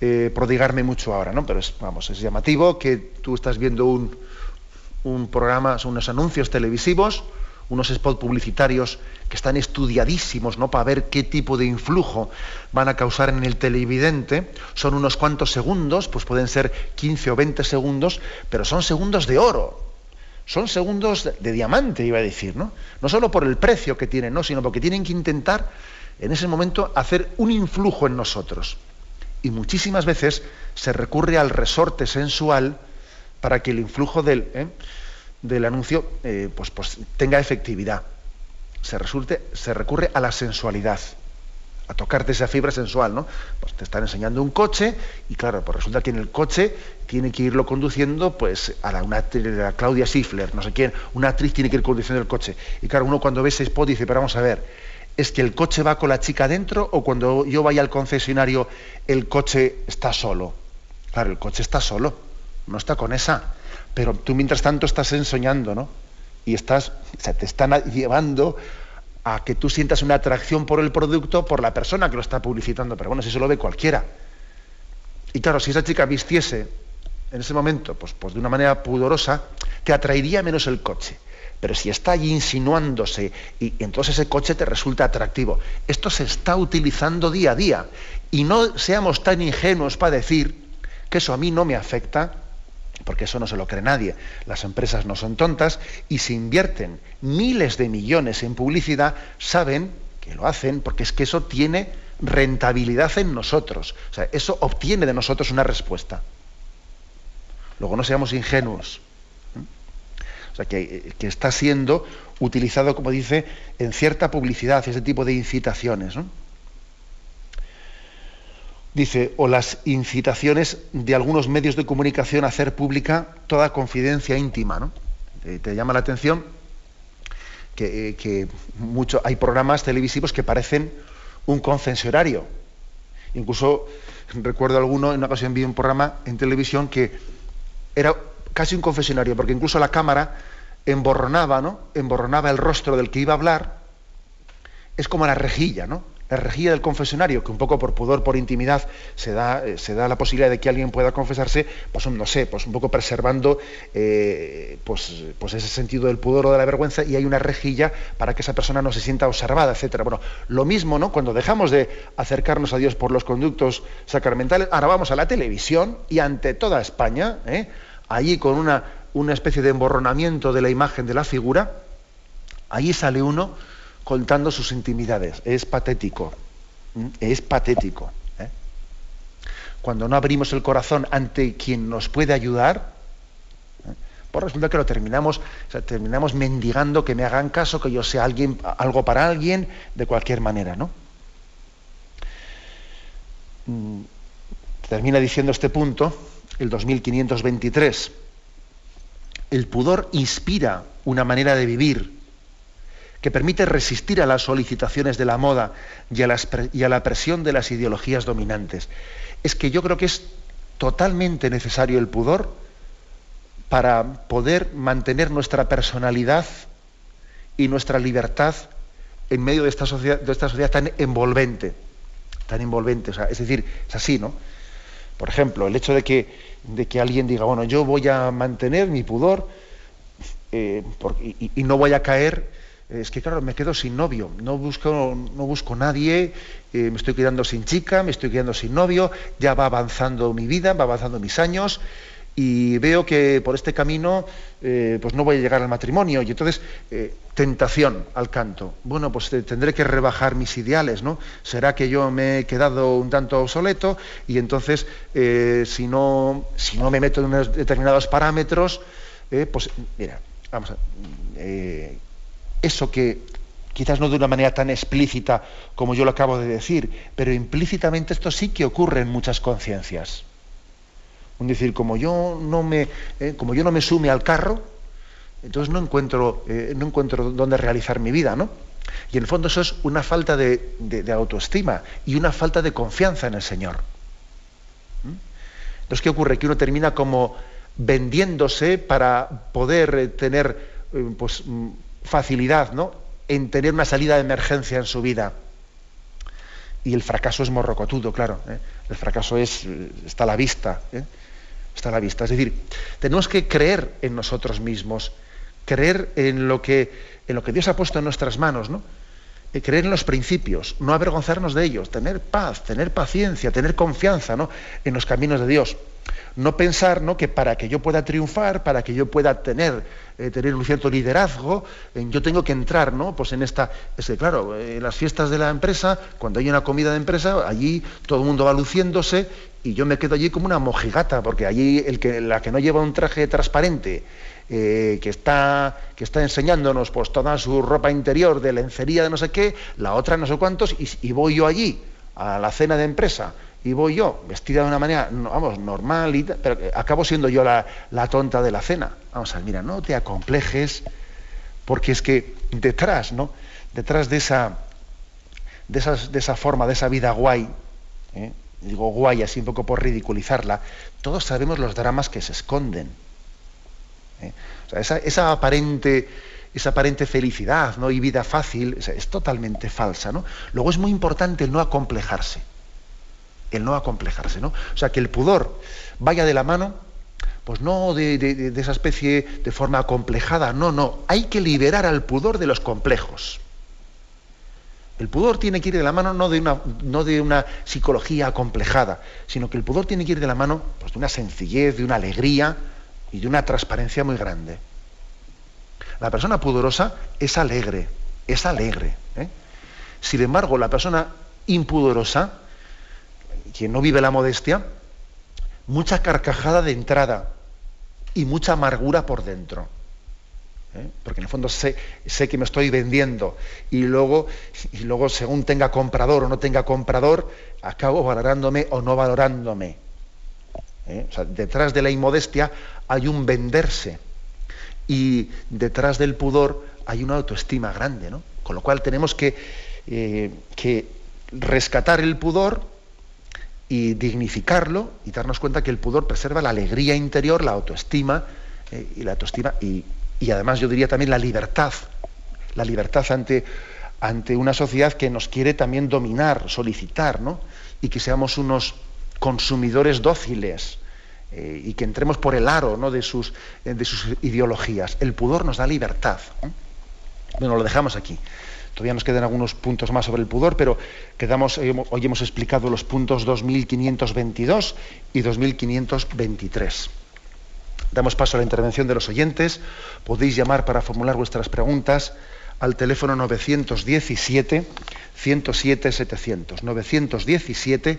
eh, prodigarme mucho ahora, ¿no? Pero es, vamos, es llamativo que tú estás viendo un, un programa, unos anuncios televisivos, unos spots publicitarios que están estudiadísimos ¿no? para ver qué tipo de influjo van a causar en el televidente. Son unos cuantos segundos, pues pueden ser 15 o 20 segundos, pero son segundos de oro. Son segundos de, diamante, iba a decir, ¿no? No solo por el precio que tienen, ¿no? sino porque tienen que intentar en ese momento hacer un influjo en nosotros. Y muchísimas veces se recurre al resorte sensual para que el influjo del, ¿eh? Del anuncio eh, pues, pues, tenga efectividad. Se, resulte, se recurre a la sensualidad, a tocarte esa fibra sensual, ¿no? Pues te están enseñando un coche y claro, pues resulta que en el coche tiene que irlo conduciendo pues a la, una, a Claudia Schiffler, no sé quién, una actriz tiene que ir conduciendo el coche. Y claro, uno cuando ve ese spot dice, pero vamos a ver, ¿es que el coche va con la chica dentro o cuando yo vaya al concesionario el coche está solo? Claro, el coche está solo, no está con esa pero tú mientras tanto estás ensoñando, ¿no? Y estás, o sea, te están llevando a que tú sientas una atracción por el producto, por la persona que lo está publicitando. Pero bueno, si eso lo ve cualquiera. Y claro, si esa chica vistiese en ese momento, pues, pues de una manera pudorosa, te atraería menos el coche. Pero si está allí insinuándose y, entonces ese coche te resulta atractivo. Esto se está utilizando día a día. Y no seamos tan ingenuos para decir que eso a mí no me afecta porque eso no se lo cree nadie. Las empresas no son tontas y si invierten miles de millones en publicidad, saben que lo hacen porque es que eso tiene rentabilidad en nosotros. O sea, eso obtiene de nosotros una respuesta. Luego no seamos ingenuos. O sea, que, que está siendo utilizado, como dice, en cierta publicidad, ese tipo de incitaciones. ¿no? Dice, o las incitaciones de algunos medios de comunicación a hacer pública toda confidencia íntima. ¿no? Te, llama la atención que, eh, hay programas televisivos que parecen un confesionario. Incluso recuerdo alguno, en una ocasión vi un programa en televisión que era casi un confesionario, porque incluso la cámara emborronaba, ¿no? emborronaba el rostro del que iba a hablar es como la rejilla, ¿no? La rejilla del confesionario, que un poco por pudor, por intimidad, se da, eh, se da la posibilidad de que alguien pueda confesarse, pues no sé, pues un poco preservando eh, pues, pues ese sentido del pudor o de la vergüenza, y hay una rejilla para que esa persona no se sienta observada, etcétera. Bueno, lo mismo, ¿no? Cuando dejamos de acercarnos a Dios por los conductos sacramentales, ahora vamos a la televisión y ante toda España, ¿eh? allí con una, una especie de emborronamiento de la imagen de la figura, allí sale uno contando sus intimidades. Es patético. Es patético. ¿eh? Cuando no abrimos el corazón ante quien nos puede ayudar, ¿eh? pues resulta que lo terminamos, terminamos mendigando que me hagan caso, que yo sea alguien, algo para alguien, de cualquier manera, ¿no? Mm, termina diciendo este punto, el 2523. El pudor inspira una manera de vivir que permite resistir a las solicitaciones de la moda y a, la, presión de las ideologías dominantes. Es que yo creo que es totalmente necesario el pudor para poder mantener nuestra personalidad y nuestra libertad en medio de esta sociedad, tan envolvente, tan envolvente. es decir, es así, ¿no? Por ejemplo, el hecho de que, de que alguien diga, bueno, yo voy a mantener mi pudor eh, y, no voy a caer es que claro, me quedo sin novio, no busco, no busco nadie, eh, me estoy quedando sin chica, me estoy quedando sin novio, ya va avanzando mi vida, va avanzando mis años. Y veo que por este camino eh, pues no voy a llegar al matrimonio. Y entonces eh, tentación al canto. Bueno, pues tendré que rebajar mis ideales, ¿no? Será que yo me he quedado un tanto obsoleto y entonces si, no, si no me meto en unos determinados parámetros, pues mira, vamos a eso que quizás no de una manera tan explícita como yo lo acabo de decir, pero implícitamente esto sí que ocurre en muchas conciencias. Es decir, como yo no me, eh, como yo no me sume al carro, entonces no encuentro, eh, no encuentro dónde realizar mi vida, ¿no? Y en el fondo eso es una falta de, autoestima y una falta de confianza en el Señor. ¿Mm? Entonces, ¿qué ocurre? Que uno termina como vendiéndose para poder eh, tener pues, mm, facilidad ¿no? en tener una salida de emergencia en su vida. Y el fracaso es morrocotudo, claro. ¿eh? El fracaso es, está a la vista. ¿eh? Está a la vista. Es decir, tenemos que creer en nosotros mismos, creer en lo que, en lo que Dios ha puesto en nuestras manos, ¿no? Eh, creer en los principios, no avergonzarnos de ellos, tener paz, tener paciencia, tener confianza ¿no? en los caminos de Dios. No pensar ¿no? que para que yo pueda triunfar, para que yo pueda tener, eh, tener un cierto liderazgo, yo tengo que entrar ¿no? pues en esta. Es claro, en las fiestas de la empresa, cuando hay una comida de empresa, allí todo el mundo va luciéndose y yo me quedo allí como una mojigata, porque allí el que, la que no lleva un traje transparente, eh, que, está, que está enseñándonos pues, toda su ropa interior de lencería de no sé qué, la otra no sé cuántos, y voy yo allí a la cena de empresa y voy yo, vestida de una manera, vamos, normal, y pero acabo siendo yo la, tonta de la cena. Vamos a ver, mira, no te acomplejes, porque es que detrás, ¿no? Detrás de esa, de, de esa forma, de esa vida guay, ¿eh? digo guay así un poco por ridiculizarla, todos sabemos los dramas que se esconden. ¿Eh? Esa, aparente esa aparente felicidad ¿no? y vida fácil es totalmente falsa. ¿no? Luego es muy importante el no acomplejarse el no acomplejarse, ¿no? O sea, que el pudor vaya de la mano, pues no de, esa especie de forma acomplejada, no, no, hay que liberar al pudor de los complejos. El pudor tiene que ir de la mano no de una, no de una psicología acomplejada, sino que el pudor tiene que ir de la mano pues, de una sencillez, de una alegría y de una transparencia muy grande. La persona pudorosa es alegre, es alegre. ¿eh? Sin embargo, la persona impudorosa, quien no vive la modestia, mucha carcajada de entrada y mucha amargura por dentro. ¿eh? Porque en el fondo sé, sé, que me estoy vendiendo y luego, y luego, según tenga comprador o no tenga comprador, acabo valorándome o no valorándome. ¿Eh? detrás de la inmodestia hay un venderse y detrás del pudor hay una autoestima grande. ¿no? Con lo cual tenemos que, eh, que rescatar el pudor y dignificarlo y darnos cuenta que el pudor preserva la alegría interior, la autoestima eh, y la autoestima y, además yo diría también la libertad, la libertad ante, ante una sociedad que nos quiere también dominar, solicitar, ¿no? Y que seamos unos consumidores dóciles eh, y que entremos por el aro ¿no? de, sus, eh, de sus ideologías. El pudor nos da libertad. Bueno, lo dejamos aquí. Todavía nos quedan algunos puntos más sobre el pudor, pero quedamos, eh, hoy hemos explicado los puntos 2522 y 2523. Damos paso a la intervención de los oyentes. Podéis llamar para formular vuestras preguntas al teléfono 917 107 700. 917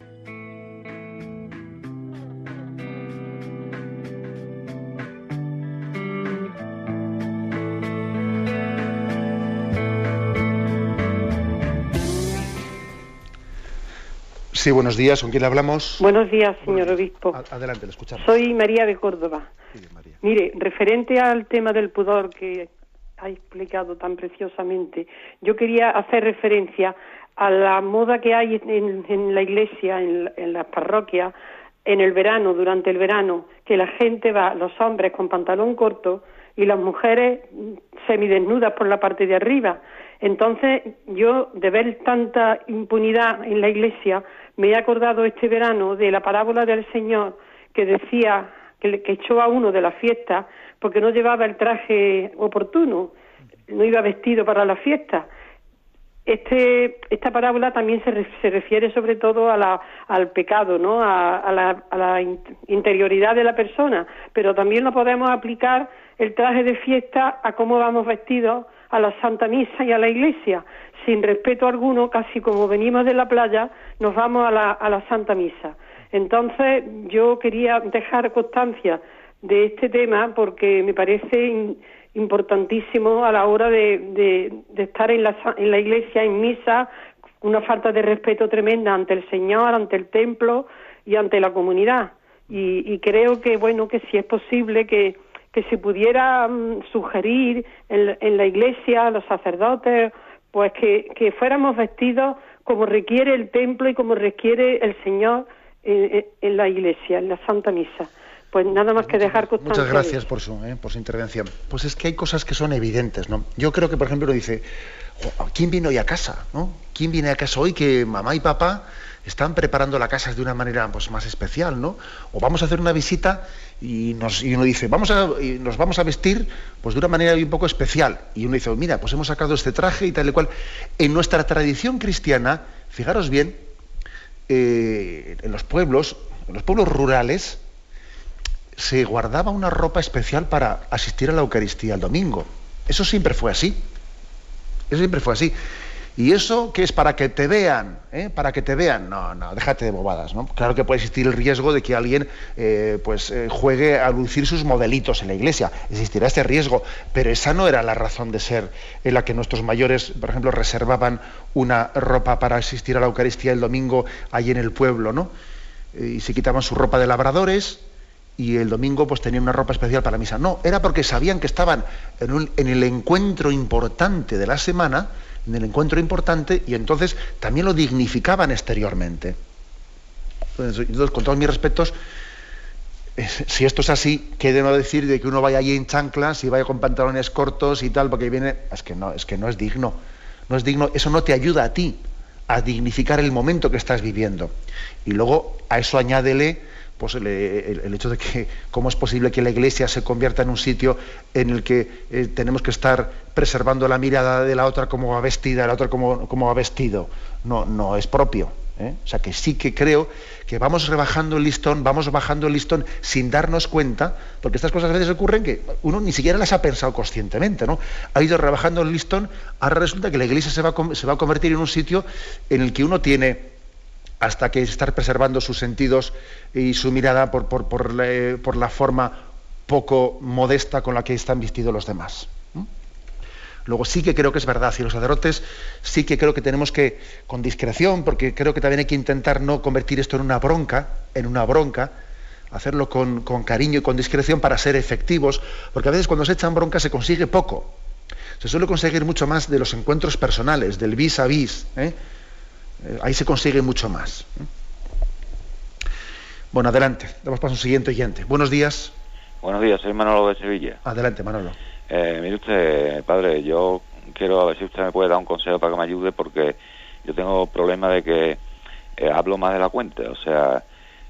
Sí, buenos días. ¿Con quién hablamos? Buenos días, señor obispo. Adelante, le escuchamos. Soy María de Córdoba. Sí, María. Mire, referente al tema del pudor que ha explicado tan preciosamente, yo quería hacer referencia a la moda que hay en, en la iglesia, en, en las parroquias, en el verano, durante el verano, que la gente va, los hombres con pantalón corto y las mujeres semidesnudas por la parte de arriba. Entonces, yo, de ver tanta impunidad en la iglesia, me he acordado este verano de la parábola del Señor que decía que, le- que echó a uno de la fiesta porque no llevaba el traje oportuno, no iba vestido para la fiesta. Este, esta parábola también se, re- se refiere sobre todo a la, al pecado, ¿no? A, la, a la in- interioridad de la persona, pero también lo podemos aplicar el traje de fiesta a cómo vamos vestidos a la Santa Misa y a la Iglesia. Sin respeto alguno, casi como venimos de la playa, nos vamos a la, Santa Misa. Entonces, yo quería dejar constancia de este tema porque me parece importantísimo a la hora de, de- estar en la, en la iglesia, en misa, una falta de respeto tremenda ante el Señor, ante el templo y ante la comunidad. Y, y creo que, bueno, que si es posible que, que se pudiera mm, sugerir en la iglesia, a los sacerdotes, pues que, que fuéramos vestidos como requiere el templo y como requiere el Señor en, en- en la iglesia, en la Santa Misa. Pues nada más que dejar constancia. Muchas gracias por su, eh, por su intervención. Pues es que hay cosas que son evidentes, ¿no? Yo creo que, por ejemplo, dice, "Jo, ¿quién viene hoy a casa? ¿no? ¿Quién viene a casa hoy que mamá y papá están preparando la casa de una manera pues, más especial, ¿no? O vamos a hacer una visita y, uno dice, vamos a, nos vamos a vestir pues, de una manera un poco especial. Y uno dice, mira, pues hemos sacado este traje y tal y cual. En nuestra tradición cristiana, fijaros bien, eh, en los pueblos, en los pueblos rurales, se guardaba una ropa especial para asistir a la Eucaristía el domingo. Eso siempre fue así. Eso siempre fue así. ¿Y eso qué es? Para que te vean, ¿eh? Para que te vean. No, no, déjate de bobadas, ¿no? Claro que puede existir el riesgo de que alguien eh, pues eh, juegue a lucir sus modelitos en la iglesia. Existirá este riesgo, pero esa no era la razón de ser en la que nuestros mayores, por ejemplo, reservaban una ropa para asistir a la Eucaristía el domingo allí en el pueblo, ¿no? Y se quitaban su ropa de labradores y el domingo pues tenían una ropa especial para misa. No, era porque sabían que estaban en, un- en el encuentro importante de la semana, en el encuentro importante, y entonces también lo dignificaban exteriormente. Entonces, con todos mis respetos, si esto es así, ¿qué de no decir de que uno vaya allí en chanclas y vaya con pantalones cortos y tal, porque viene. Es que no, es que no es digno. No es digno, eso no te ayuda a ti a dignificar el momento que estás viviendo. Y luego a eso añádele el, hecho de que cómo es posible que la iglesia se convierta en un sitio en el que eh, tenemos que estar preservando la mirada de la otra como va vestida, la otra como, como va vestido. No, no es propio. ¿eh? O sea que sí que creo que vamos rebajando el listón, vamos bajando el listón sin darnos cuenta, porque estas cosas a veces ocurren que uno ni siquiera las ha pensado conscientemente, ¿no? Ha ido rebajando el listón, ahora resulta que la iglesia se va se va a convertir en un sitio en el que uno tiene hasta que estar preservando sus sentidos y su mirada por, por, la, forma poco modesta con la que están vestidos los demás. Luego sí que creo que es verdad, y los sacerdotes sí que creo que tenemos que, con discreción, porque creo que también hay que intentar no convertir esto en una bronca, en una bronca, hacerlo con, cariño y con discreción para ser efectivos, porque a veces cuando se echan bronca se consigue poco. Se suele conseguir mucho más de los encuentros personales, del vis a vis. ¿eh? Eh, ahí se consigue mucho más. Bueno, adelante. Damos paso a un siguiente oyente. Buenos días. Buenos días, soy Manolo de Sevilla. Adelante, Manolo. Eh, mire usted, padre, yo quiero a ver si usted me puede dar un consejo para que me ayude porque yo tengo problema de que eh, hablo más de la cuenta, o sea,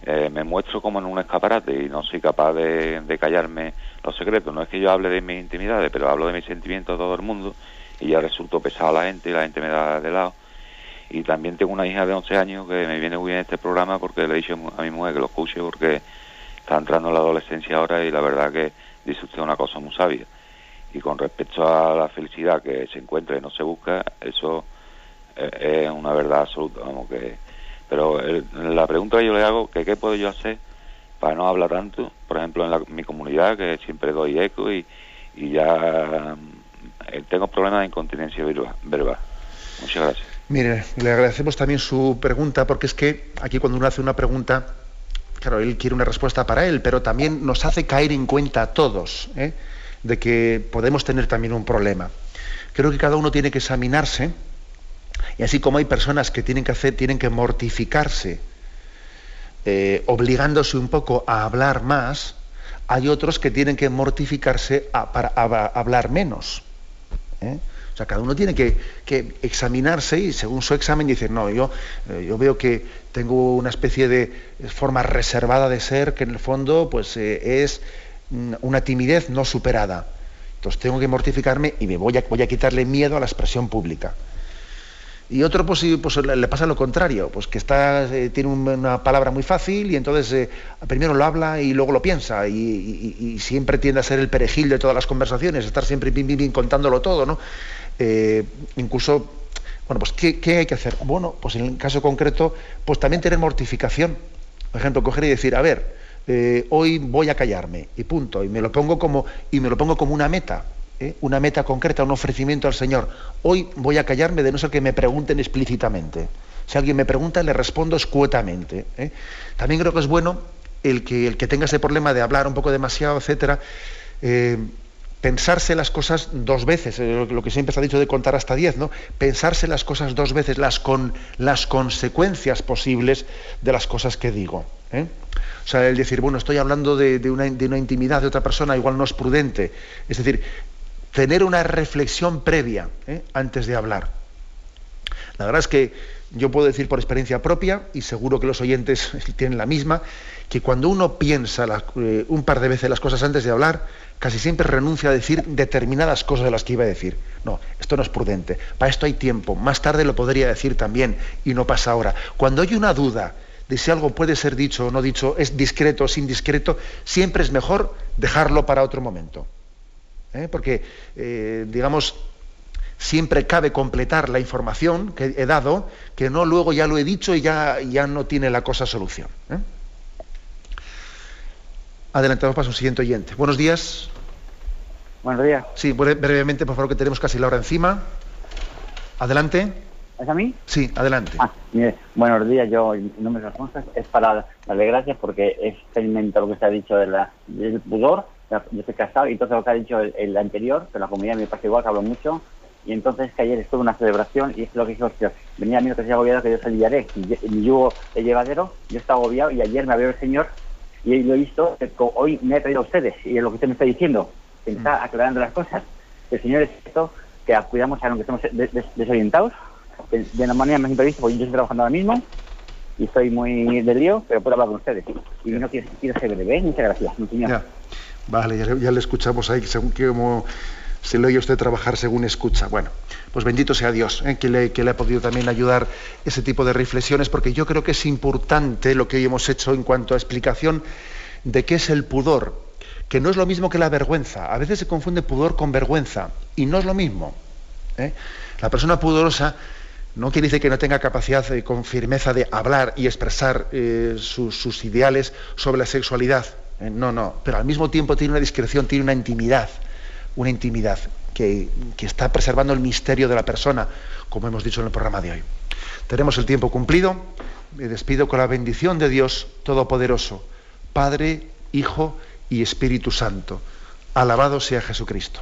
me muestro como en un escaparate y no soy capaz de, de, callarme los secretos. No es que yo hable de mis intimidades, pero hablo de mis sentimientos a todo el mundo y ya resulto pesado a la gente y la gente me da de lado. Y también tengo una hija de 11 años que me viene muy bien este programa porque le he dicho a mi mujer que lo escuche porque está entrando en la adolescencia ahora y la verdad que dice usted una cosa muy sabia. Y con respecto a la felicidad que se encuentra y no se busca, eso es una verdad absoluta. Vamos, que, pero la pregunta que yo le hago, que qué puedo yo hacer para no hablar tanto, por ejemplo en mi comunidad, que siempre doy eco y, ya eh, tengo problemas de incontinencia verbal. Muchas gracias. Mire, le agradecemos también su pregunta, porque es que aquí cuando uno hace una pregunta, claro, él quiere una respuesta para él, pero también nos hace caer en cuenta a todos ¿eh? de que podemos tener también un problema. Creo que cada uno tiene que examinarse, y así como hay personas que tienen que hacer, tienen que mortificarse, eh, obligándose un poco a hablar más, hay otros que tienen que mortificarse para hablar menos. ¿eh? O sea, cada uno tiene que, examinarse y según su examen decir, no, yo, eh, yo veo que tengo una especie de forma reservada de ser que en el fondo pues, eh, es mm, una timidez no superada. Entonces tengo que mortificarme y me voy a, voy a quitarle miedo a la expresión pública. Y otro pues, pues, le pasa lo contrario, pues que está, eh, tiene una palabra muy fácil y entonces primero lo habla y luego lo piensa y, siempre tiende a ser el perejil de todas las conversaciones, estar siempre contándolo todo, ¿no? Eh, incluso, bueno, pues ¿qué, hay que hacer? Bueno, pues en el caso concreto, pues también tener mortificación. Por ejemplo, coger y decir, a ver, eh, hoy voy a callarme y punto, y me lo pongo como, y me lo pongo como una meta. ¿eh? una meta concreta, un ofrecimiento al Señor. Hoy voy a callarme de no ser que me pregunten explícitamente. Si alguien me pregunta, le respondo escuetamente. También creo que es bueno el que, el que tenga ese problema de hablar un poco demasiado, etcétera, pensarse las cosas dos veces, eh, lo que siempre se ha dicho de contar hasta diez, ¿no? Pensarse las cosas dos veces, las, con, las consecuencias posibles de las cosas que digo. ¿eh? O sea, el decir, bueno, estoy hablando de, una, de, una, intimidad de otra persona, igual no es prudente. Es decir, tener una reflexión previa ¿eh? antes de hablar. La verdad es que yo puedo decir por experiencia propia, y seguro que los oyentes tienen la misma, que cuando uno piensa un par de veces las cosas antes de hablar, casi siempre renuncia a decir determinadas cosas de las que iba a decir. No, esto no es prudente. Para esto hay tiempo. Más tarde lo podría decir también y no pasa ahora. Cuando hay una duda de si algo puede ser dicho o no dicho, es discreto o sin discreto, siempre es mejor dejarlo para otro momento. ¿Eh? Porque, eh, digamos, siempre cabe completar la información que he dado, que no luego ya lo he dicho y ya, ya no tiene la cosa solución. ¿eh? Adelantamos para un siguiente oyente. Buenos días. Buenos días. Sí, brevemente, por favor, que tenemos casi la hora encima. Adelante. ¿Es a mí? Sí, adelante. Ah, mire, buenos días, yo, mi nombre es Alfonso, es para darle gracias porque es experimento lo que se ha dicho de la, del pudor, yo estoy casado y todo lo que ha dicho el, anterior, que la comunidad me parece igual, que hablo mucho, Y entonces que ayer estuve en una celebración y es lo que dijo Señor. Venía a mí que se agobiado que yo se aliviaré. Y mi yugo es llevadero, yo estaba agobiado y ayer me abrió el Señor y lo he visto, hoy me he traído a ustedes y es lo que usted me está diciendo, está mm. aclarando las cosas. El Señor es esto, que cuidamos a los que estamos desorientados, de, una manera más imprevista, porque yo estoy trabajando ahora mismo y estoy muy de lío, pero puedo hablar con ustedes. Y no quiero, ser breve, muchas gracias, señor. Vale, ya, le escuchamos ahí, según que como se le oye usted trabajar según escucha. Bueno, pues bendito sea Dios, ¿eh? que, le, ha podido también ayudar ese tipo de reflexiones, porque yo creo que es importante lo que hoy hemos hecho en cuanto a explicación de qué es el pudor, que no es lo mismo que la vergüenza. A veces se confunde pudor con vergüenza, y no es lo mismo. ¿eh? La persona pudorosa no quiere decir que no tenga capacidad con firmeza de hablar y expresar eh, sus, ideales sobre la sexualidad. no, no, pero al mismo tiempo tiene una discreción, tiene una intimidad una intimidad que, está preservando el misterio de la persona, como hemos dicho en el programa de hoy. Tenemos el tiempo cumplido. Me despido con la bendición de Dios Todopoderoso, Padre, Hijo y Espíritu Santo. Alabado sea Jesucristo.